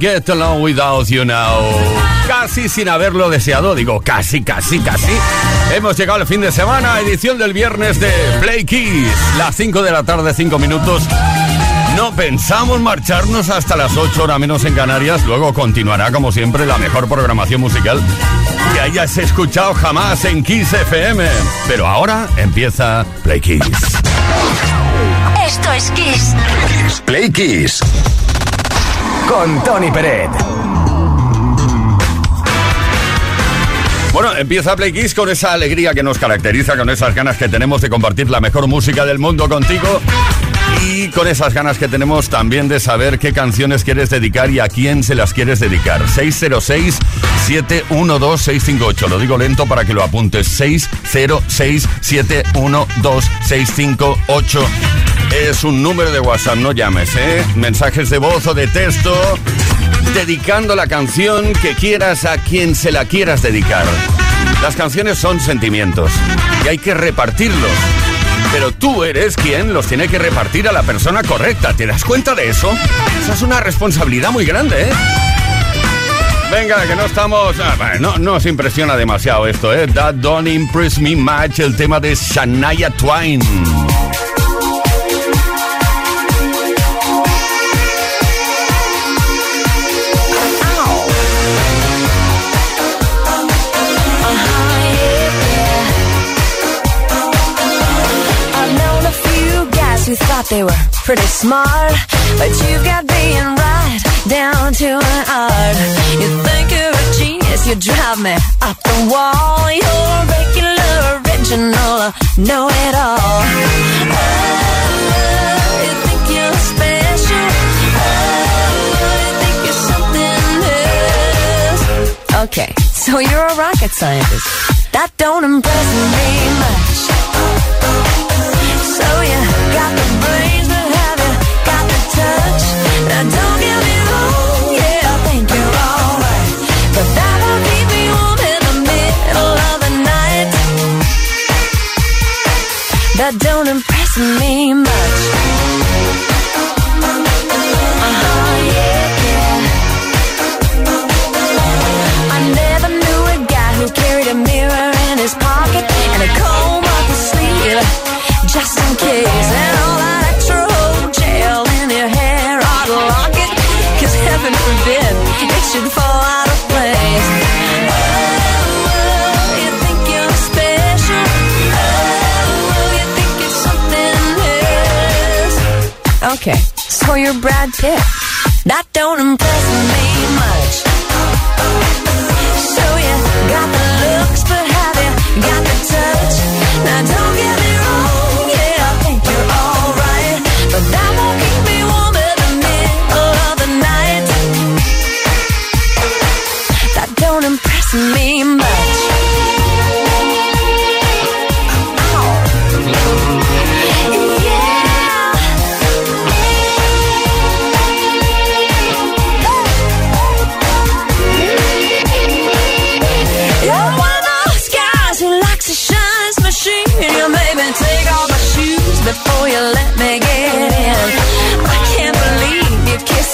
get along without you now. Casi sin haberlo deseado, digo casi, casi, casi. Hemos llegado al fin de semana, edición del viernes de Play Kiss. Las 5 de la tarde, 5 minutos. No pensamos marcharnos hasta las 8 horas menos en Canarias. Luego continuará, como siempre, la mejor programación musical que hayas escuchado jamás en Kiss FM. Pero ahora empieza Play Kiss. Esto es Kiss. Play Kiss con Tony Peret. Bueno, empieza Play Kiss con esa alegría que nos caracteriza, con esas ganas que tenemos de compartir la mejor música del mundo contigo y con esas ganas que tenemos también de saber qué canciones quieres dedicar y a quién se las quieres dedicar. 606-712-658. Lo digo lento para que lo apuntes. 606-712-658 es un número de WhatsApp, no llames, ¿eh? Mensajes de voz o de texto, dedicando la canción que quieras a quien se la quieras dedicar. Las canciones son sentimientos y hay que repartirlos. Pero tú eres quien los tiene que repartir a la persona correcta. ¿Te das cuenta de eso? Esa es una responsabilidad muy grande, ¿eh? Venga, que no estamos... Ah, no nos impresiona demasiado esto, ¿eh? That don't impress me much, el tema de Shania Twain. Who thought they were pretty smart, but you've got being right down to an art. You think you're a genius, you drive me up the wall. You're a regular, original, uh, know it all. Oh, uh, you think you're special? Oh, you think you're something else? Okay, so you're a rocket scientist. That don't impress me much. Mirror in his pocket and a comb up his sleeve just in case. And all that extra gel in your hair lock it, cause heaven forbid it should fall out of place. Oh, you think you're special? Oh, you think you're something else? Okay, so you're Brad Pitt. That don't impress me much.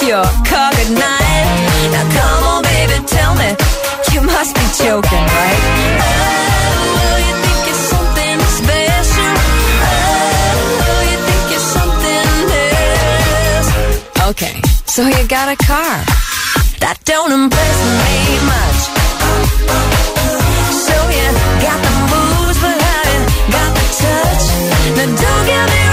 Your car goodnight. Now come must be joking, right? Oh, you think you're something special? Oh, you think you're something else? Okay, so you got a car. That don't impress me much. So you got the moves, but have you got the touch? Now don't get me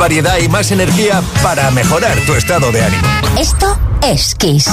variedad y más energía para mejorar tu estado de ánimo. Esto es Kiss.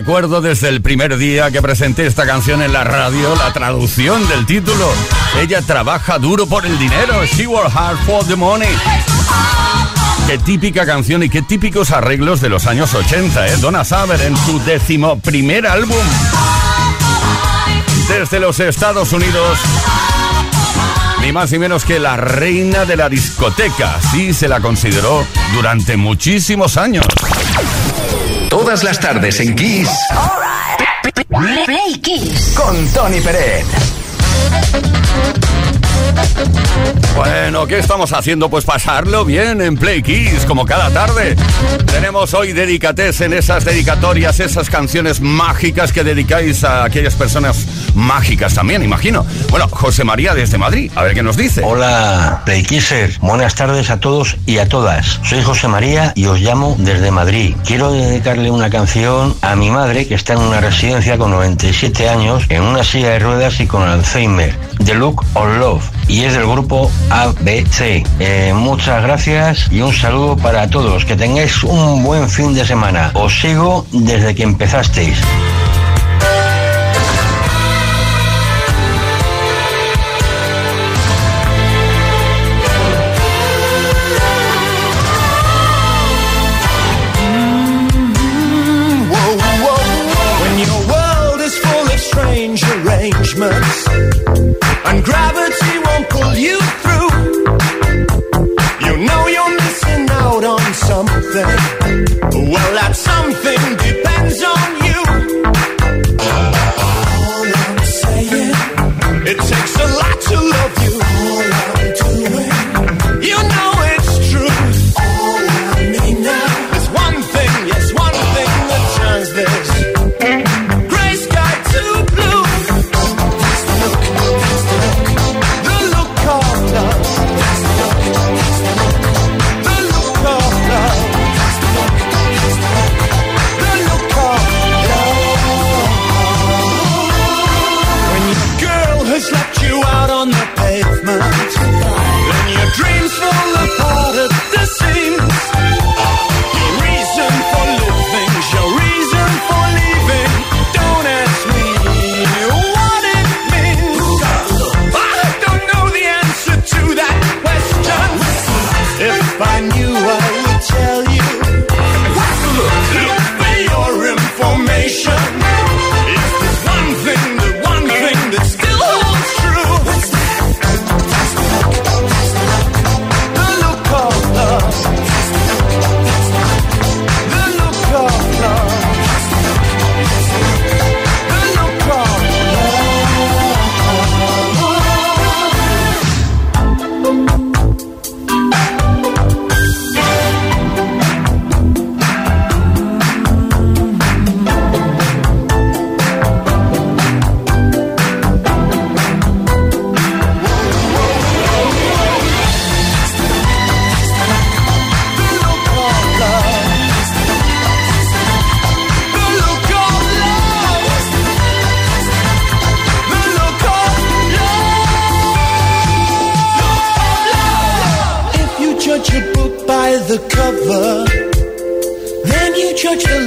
recuerdo desde el primer día que presenté esta canción en la radio, la traducción del título. Ella trabaja duro por el dinero. She worked hard for the money. Qué típica canción y qué típicos arreglos de los años 80, ¿eh? Donna Saber en su décimo primer álbum. Desde los Estados Unidos. Ni más ni menos que la reina de la discoteca. Sí se la consideró durante muchísimos años. Todas las tardes en Kiss. Play Kiss. Con Tony Peret. Bueno, ¿qué estamos haciendo? Pues pasarlo bien en Play Kiss, como cada tarde. Tenemos hoy dedicates en esas dedicatorias, esas canciones mágicas que dedicáis a aquellas personas mágicas también, imagino. Bueno, José María desde Madrid, a ver qué nos dice. Hola, Playkisser. Buenas tardes a todos y a todas. Soy José María y os llamo desde Madrid. Quiero dedicarle una canción a mi madre que está en una residencia con 97 años, en una silla de ruedas y con Alzheimer. The Look of Love. Y es del grupo ABC. Eh, muchas gracias y un saludo para todos. Que tengáis un buen fin de semana. Os sigo desde que empezasteis.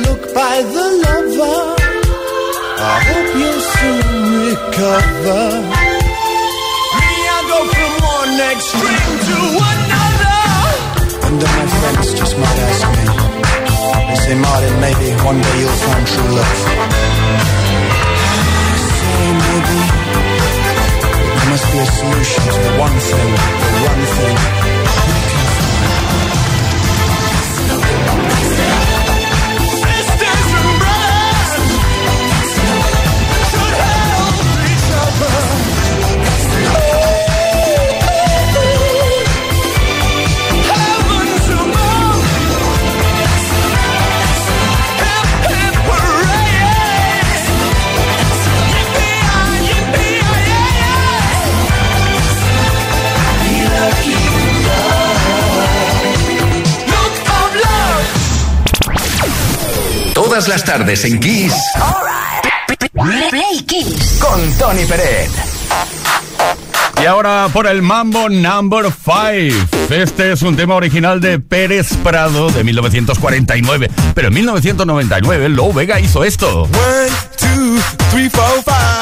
Look by the lover. I hope you'll soon recover. Me, I go from one extreme to another. And then my friends just might ask me. They say, Martin, maybe one day you'll find true love. I say, maybe. There must be a solution to the one thing, the one thing Todas las tardes en Kiss. Play Kiss. Con Tony Peret. Y ahora por el Mambo Number 5. Este es un tema original de Pérez Prado de 1949. Pero en 1999 Low Vega hizo esto. One, two, three, four, five.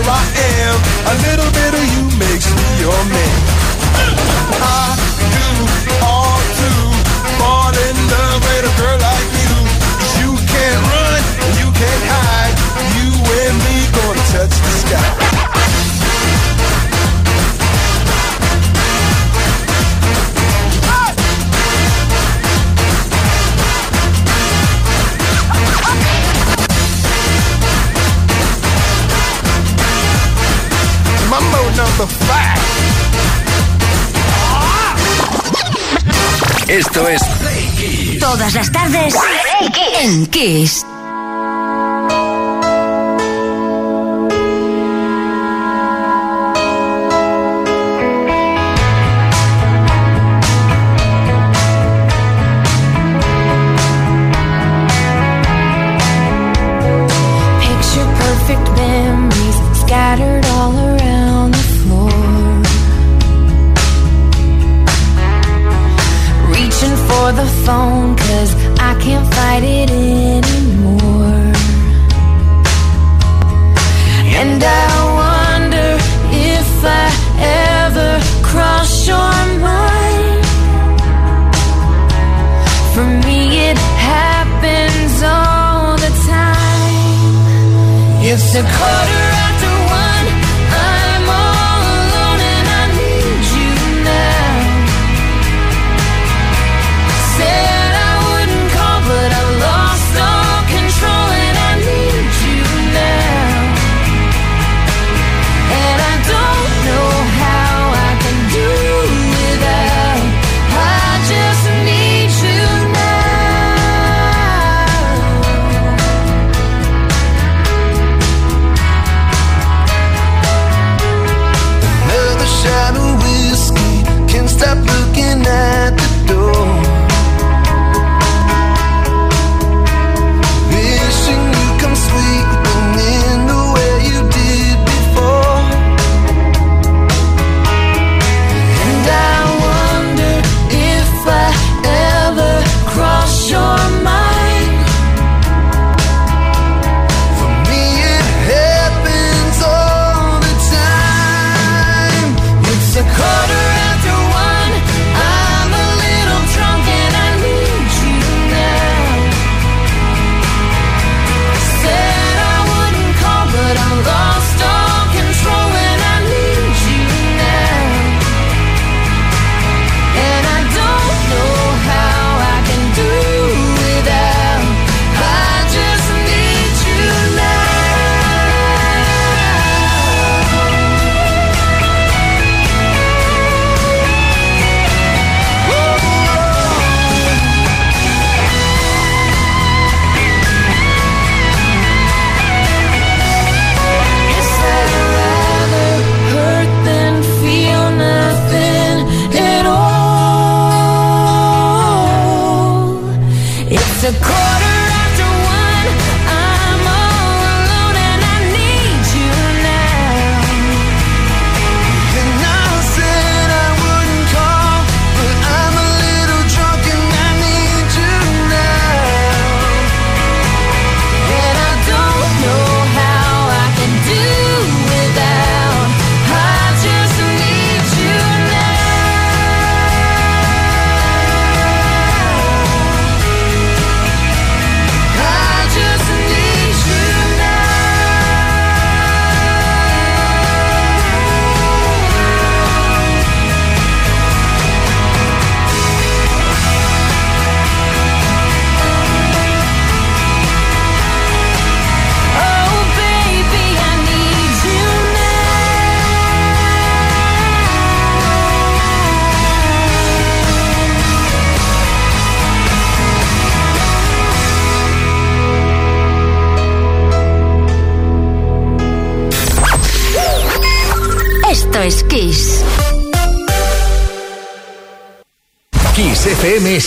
Here I am. A little bit of you makes me your man. I do all to fall in love with a girl like you. you can't run, you can't hide. You and me gonna touch the sky. Esto es Todas las tardes en Kiss.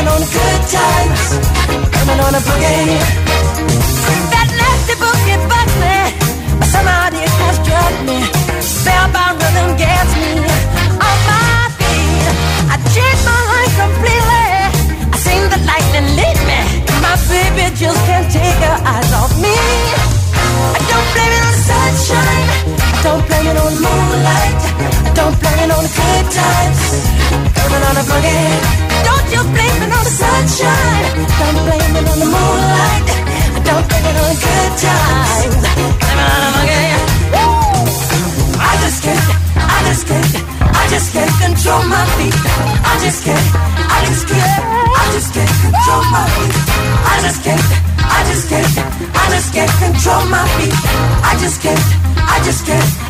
It on good times. coming on a boogie. That nasty boogie bugs me. But somehow it has struck me. Spellbound rhythm gets me on my feet. I changed my life completely. I seen the lightning lead me. My baby just can't take her eyes off me. I don't blame it on the sunshine. I don't blame it on moonlight. I don't blame it on the good times. It on the boogie. Don't you blame it on the sunshine. Don't blame it on the moonlight. Don't blame it on the good times. Blame it on the. Woo! I just can't, I just can't, I just can't control my feet. I just can't, I just can't, I just can't control my feet. I just can't, I just can't, I just can't control my feet. I just can't, I just can't,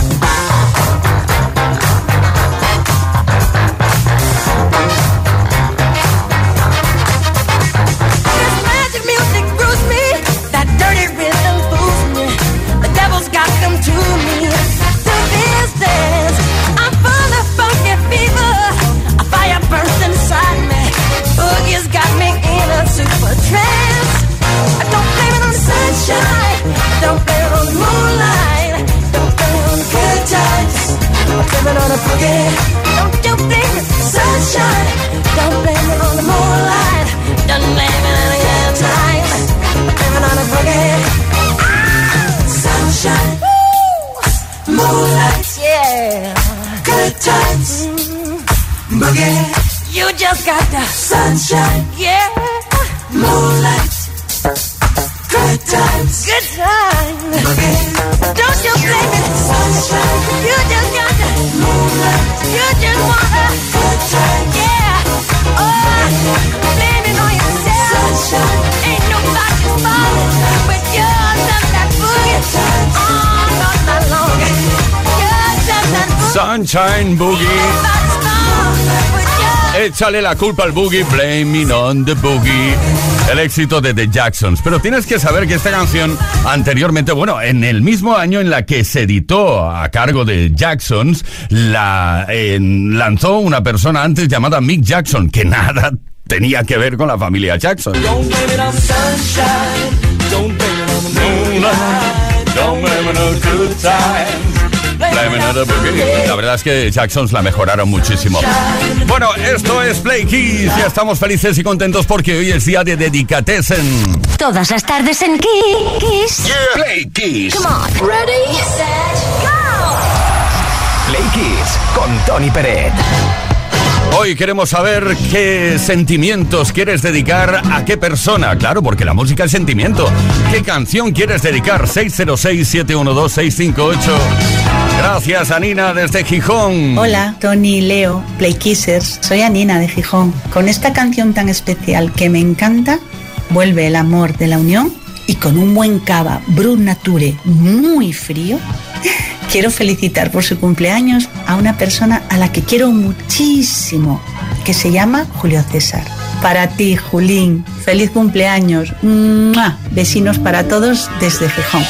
Sunshine Boogie. Échale la culpa al boogie, blaming on the boogie. El éxito de The Jacksons. Pero tienes que saber que esta canción anteriormente, bueno, en el mismo año en la que se editó a cargo de Jacksons, la eh, lanzó una persona antes llamada Mick Jackson, que nada tenía que ver con la familia Jackson. Don't La verdad es que Jacksons la mejoraron muchísimo. Bueno, esto es Play Kiss. Ya estamos felices y contentos porque hoy es día de Dedicatesen. Todas las tardes en Kiss. Play Kiss. Come on. Ready, set, go. Play Kiss con Tony Peret. Hoy queremos saber qué sentimientos quieres dedicar a qué persona. Claro, porque la música es sentimiento. ¿Qué canción quieres dedicar? 606-712-658. Gracias, Anina, desde Gijón. Hola, Tony Leo, Play Kissers. Soy Anina de Gijón. Con esta canción tan especial que me encanta, vuelve el amor de la unión y con un buen cava Brut Nature muy frío, quiero felicitar por su cumpleaños a una persona a la que quiero muchísimo, que se llama Julio César. Para ti, Julín, feliz cumpleaños. ¡Mua! Vecinos para todos desde Gijón.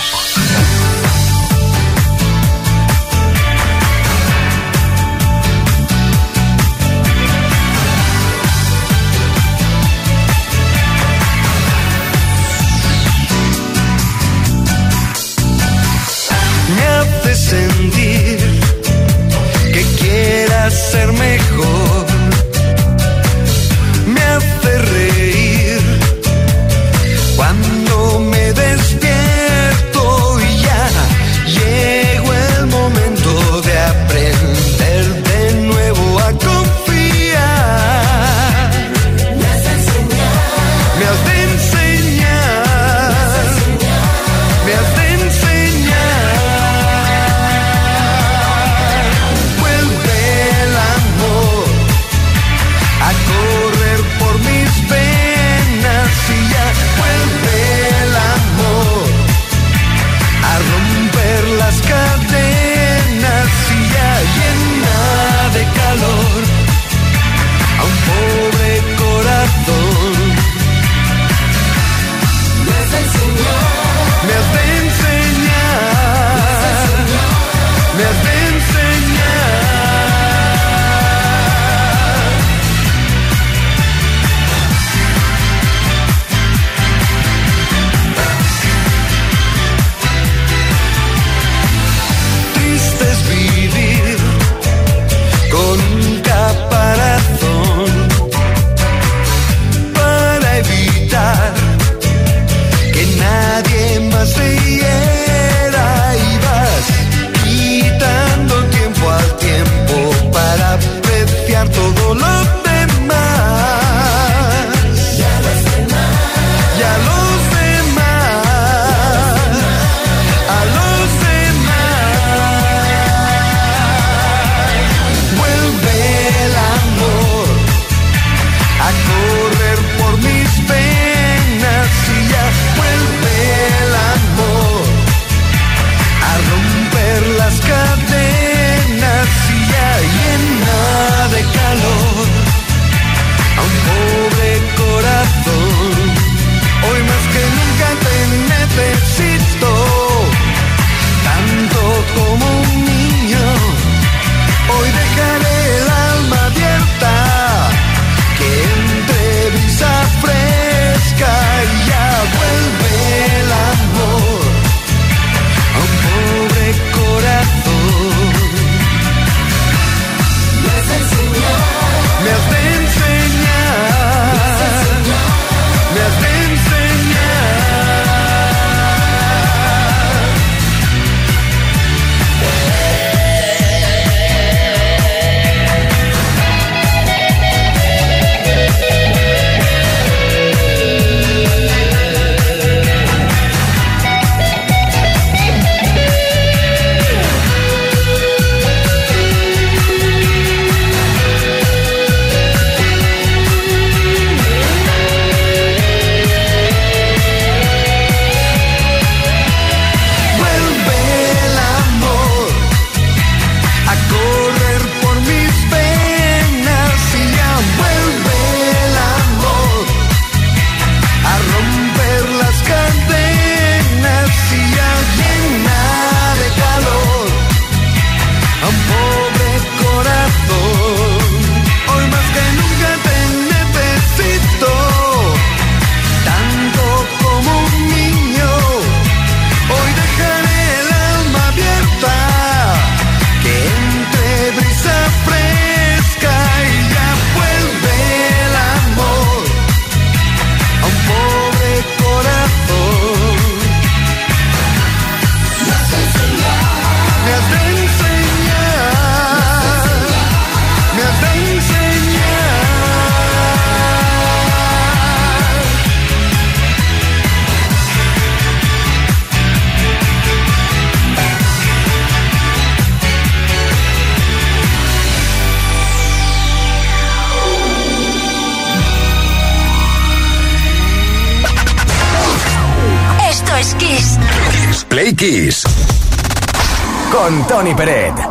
Tony Peret.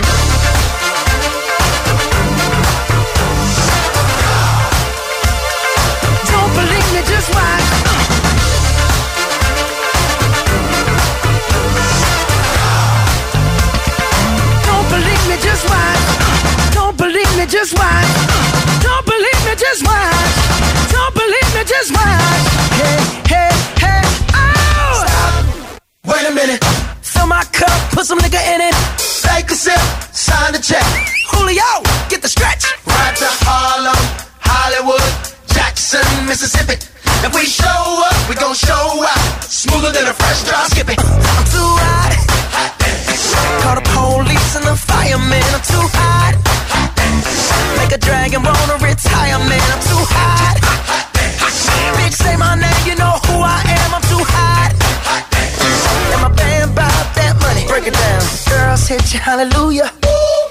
Just watch. Don't believe me, just watch. Don't believe me, just watch. Hey, hey, hey, oh! Stop. Wait a minute. Fill my cup, put some nigga in it. Take a sip, sign the check. Julio, get the stretch. To Harlem, Hollywood, Jackson, Mississippi. If we show up, we gon' show out. Smoother than a fresh drop skipping. I'm too hot. hot Call the police and the fireman. I'm too hot. hot Make a dragon wanna retire, man. I'm too hot. Bitch, say my name, you know who I am. I'm too hot. hot And my band bought that money. Break it down. Girls hit you, hallelujah.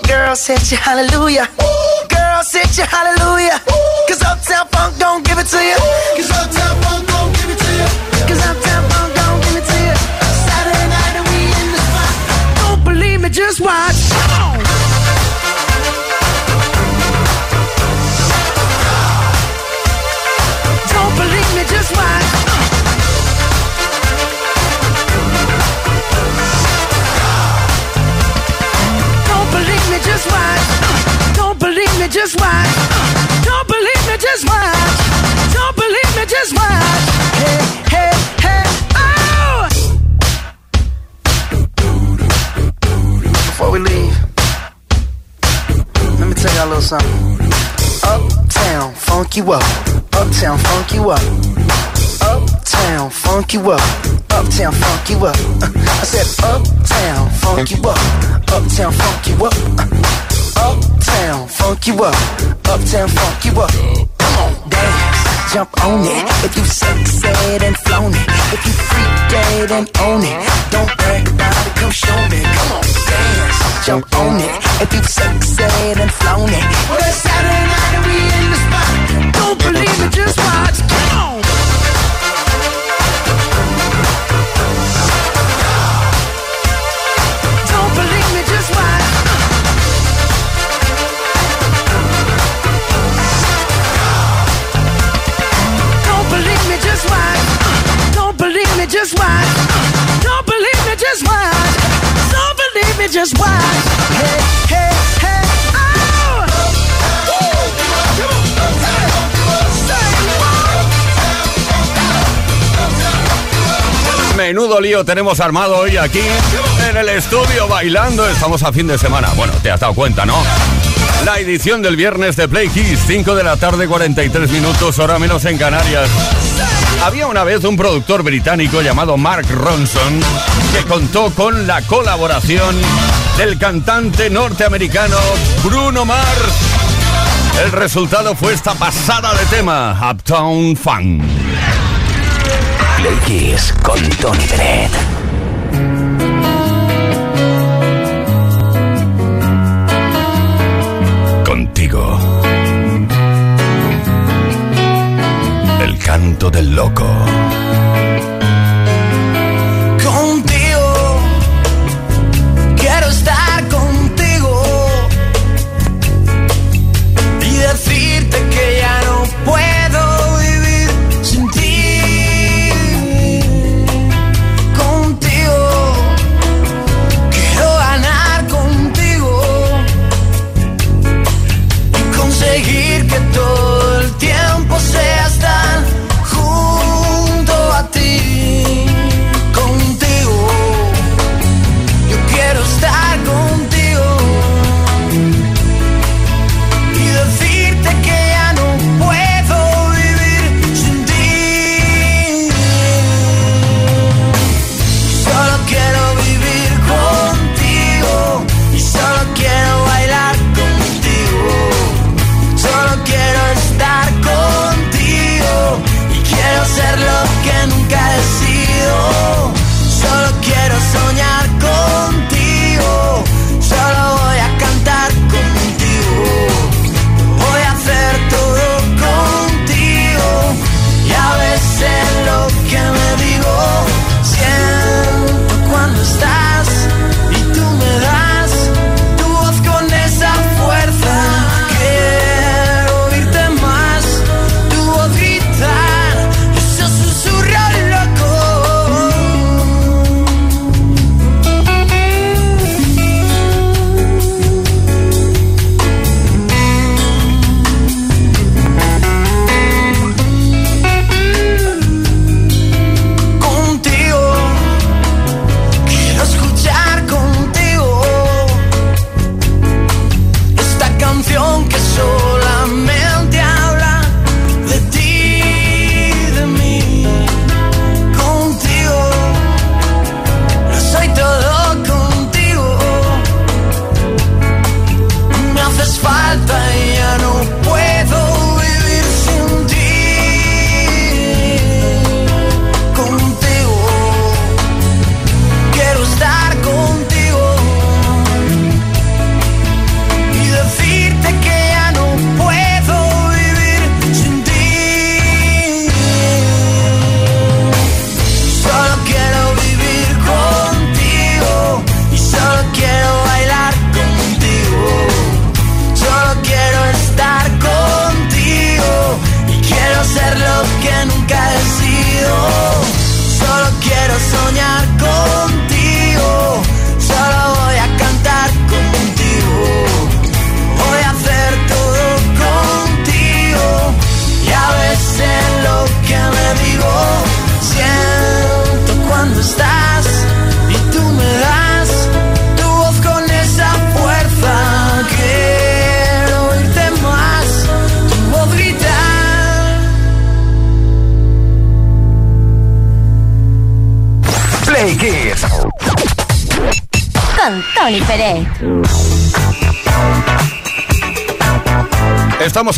Girls hit you, hallelujah. Girls hit you, hallelujah. Cause Uptown Funk don't give it to you. Funk you up. Uptown, funk you up. Uptown, funk you up. Uptown, funk you up. Uh, I said, Uptown, funk you up. Uptown, funk you up. Uh, Uptown, funk you up. Uptown, funk you up. Come on, dance, jump on it. If you sexed and flown it. If you freak dead and own it. Don't brag about it, come show me. Come on, dance, jump on it. If you sexed and flown it. Well, Saturday night and we in the spot. Don't believe it, just watch. Come on. Don't believe me, just watch. Don't believe me, just watch. Don't believe me, just watch. Don't believe me, just watch. Don't believe me, just watch. Hey, hey, Menudo lío tenemos armado hoy aquí en el estudio bailando. Estamos a fin de semana. Bueno, te has dado cuenta, ¿no? La edición del viernes de Play Kiss, 5 de la tarde, 43 minutos, hora menos en Canarias. Había una vez un productor británico llamado Mark Ronson que contó con la colaboración del cantante norteamericano Bruno Mars. El resultado fue esta pasada de tema, Uptown Funk. Play Kiss con Tony Peret. Contigo. El canto del loco.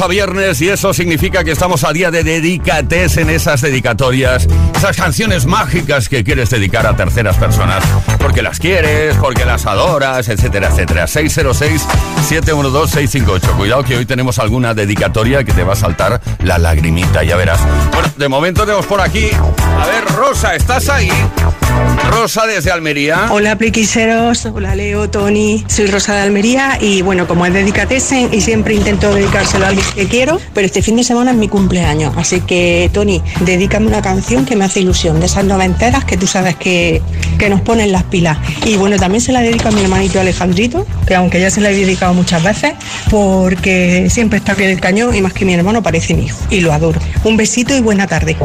A viernes y eso significa que estamos a día de dedicates en esas dedicatorias, esas canciones mágicas que quieres dedicar a terceras personas, porque las quieres, porque las adoras, etcétera, etcétera. 606-712-658. Cuidado que hoy tenemos alguna dedicatoria que te va a saltar la lagrimita, ya verás. Bueno, de momento tenemos por aquí. A ver, Rosa, ¿estás ahí? Rosa desde Almería. Hola pliquiseros, hola Leo, Tony, soy Rosa de Almería y bueno, como es dedicatesen y siempre intento dedicárselo a alguien que quiero, pero este fin de semana es mi cumpleaños, así que Tony, dedícame una canción que me hace ilusión, de esas noventeras que tú sabes que, que nos ponen las pilas. Y bueno, también se la dedico a mi hermanito Alejandrito, que aunque ya se la he dedicado muchas veces, porque siempre está bien el cañón y más que mi hermano parece mi hijo y lo adoro. Un besito y buena tarde.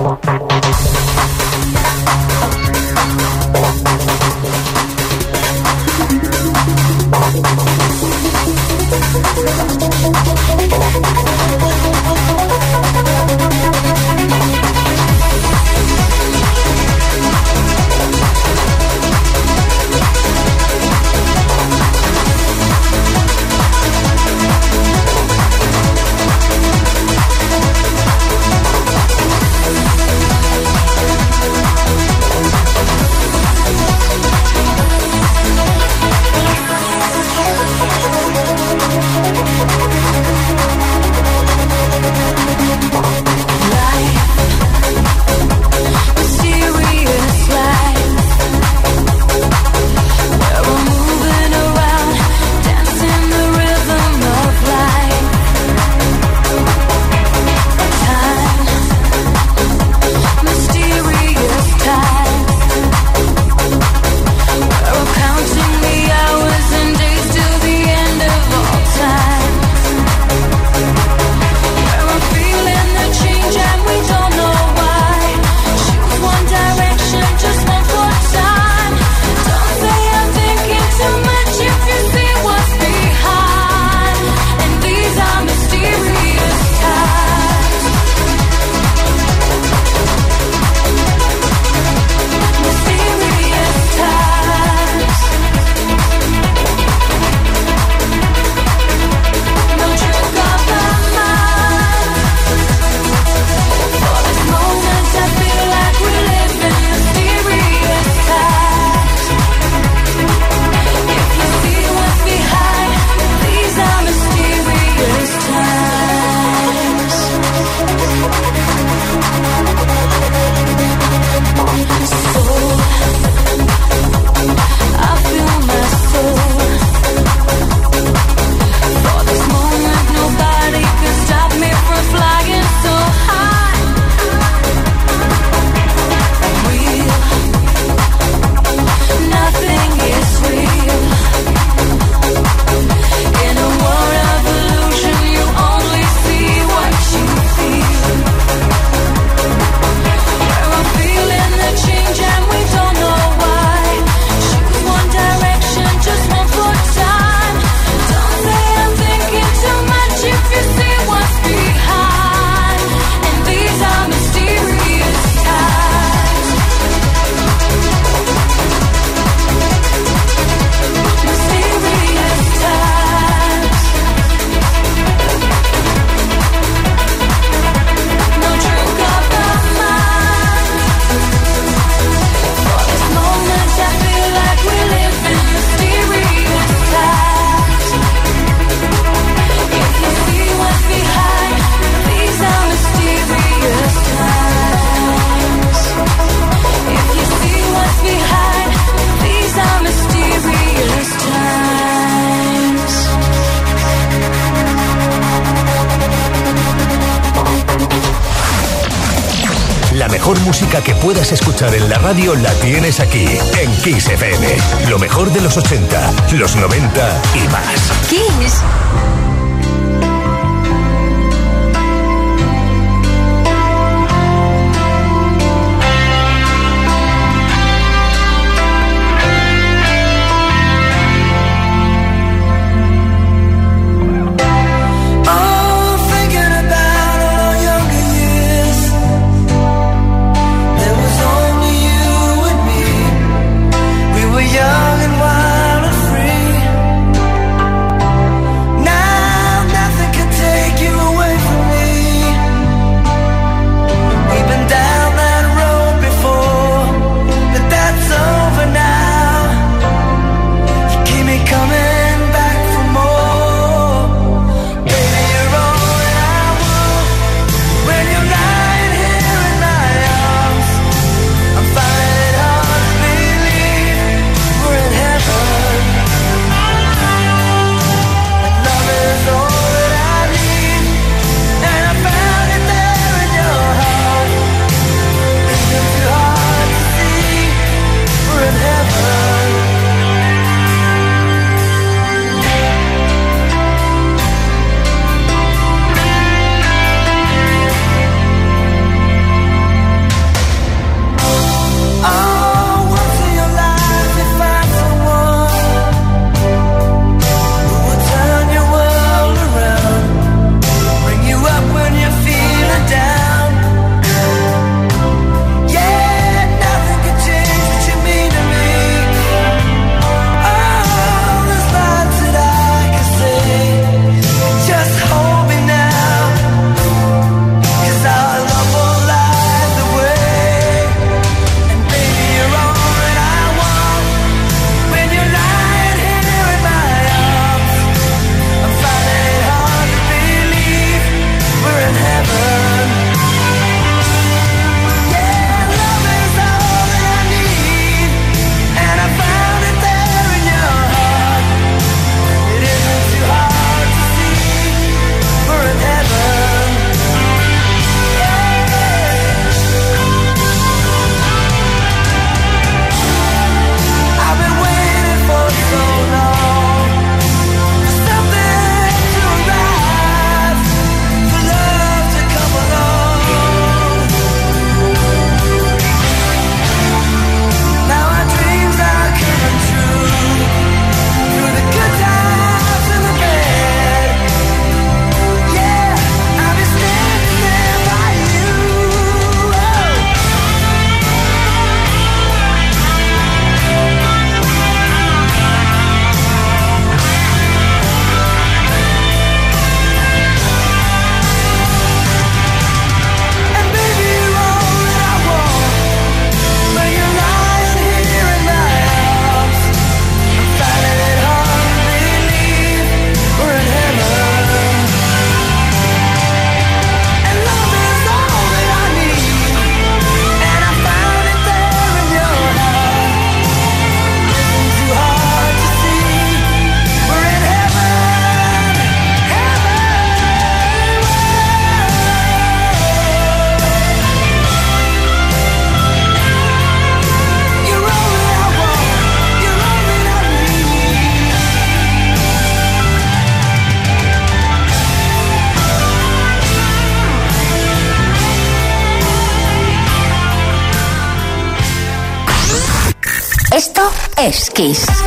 en la radio la tienes aquí, en Kiss FM. Lo mejor de los 80, los 90 y más. Kiss. es